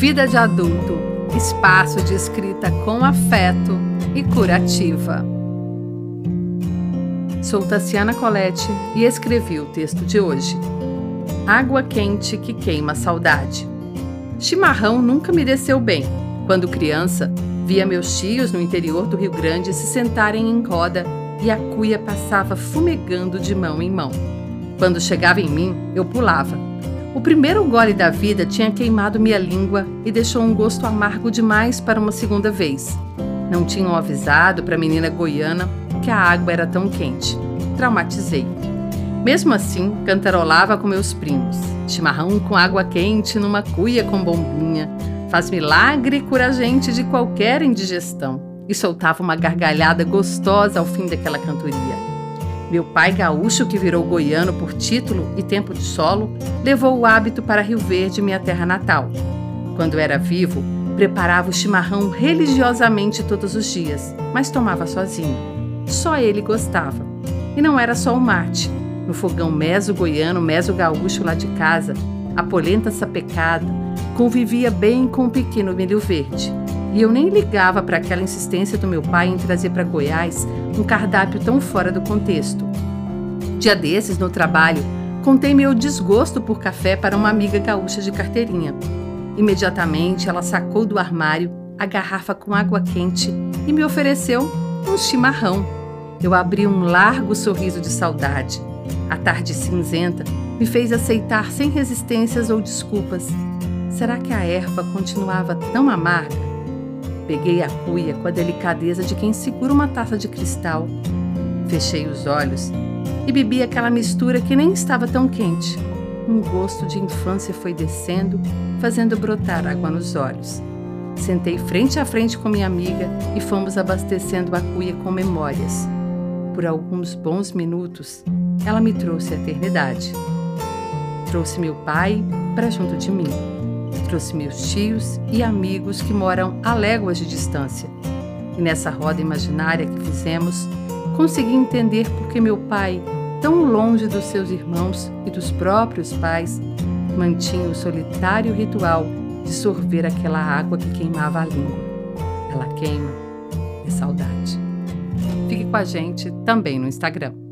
Vida de adulto, espaço de escrita com afeto e curativa. Sou Tassiana Colette e escrevi o texto de hoje. Água quente que queima a saudade. Chimarrão nunca me desceu bem. Quando criança, via meus tios no interior do Rio Grande se sentarem em roda e a cuia passava fumegando de mão em mão. Quando chegava em mim, eu pulava. O primeiro gole da vida tinha queimado minha língua e deixou um gosto amargo demais para uma segunda vez. Não tinham avisado para a menina goiana que a água era tão quente. Traumatizei. Mesmo assim, cantarolava com meus primos. Chimarrão com água quente numa cuia com bombinha. Faz milagre e cura a gente de qualquer indigestão. E soltava uma gargalhada gostosa ao fim daquela cantoria. Meu pai gaúcho, que virou goiano por título e tempo de solo, levou o hábito para Rio Verde, minha terra natal. Quando era vivo, preparava o chimarrão religiosamente todos os dias, mas tomava sozinho. Só ele gostava. E não era só o mate. No fogão meso-goiano, meso-gaúcho lá de casa, a polenta sapecada convivia bem com o pequeno milho verde. E eu nem ligava para aquela insistência do meu pai em trazer para Goiás um cardápio tão fora do contexto. Dia desses, no trabalho, contei meu desgosto por café para uma amiga gaúcha de carteirinha. Imediatamente, ela sacou do armário a garrafa com água quente e me ofereceu um chimarrão. Eu abri um largo sorriso de saudade. A tarde cinzenta me fez aceitar sem resistências ou desculpas. Será que a erva continuava tão amarga? Peguei a cuia com a delicadeza de quem segura uma taça de cristal. Fechei os olhos e bebi aquela mistura que nem estava tão quente. Um gosto de infância foi descendo, fazendo brotar água nos olhos. Sentei frente a frente com minha amiga e fomos abastecendo a cuia com memórias. Por alguns bons minutos, ela me trouxe a eternidade. Trouxe meu pai para junto de mim trouxe meus tios e amigos que moram a léguas de distância. E nessa roda imaginária que fizemos, consegui entender por que meu pai, tão longe dos seus irmãos e dos próprios pais, mantinha o solitário ritual de sorver aquela água que queimava a língua. Ela queima é saudade. Fique com a gente também no Instagram.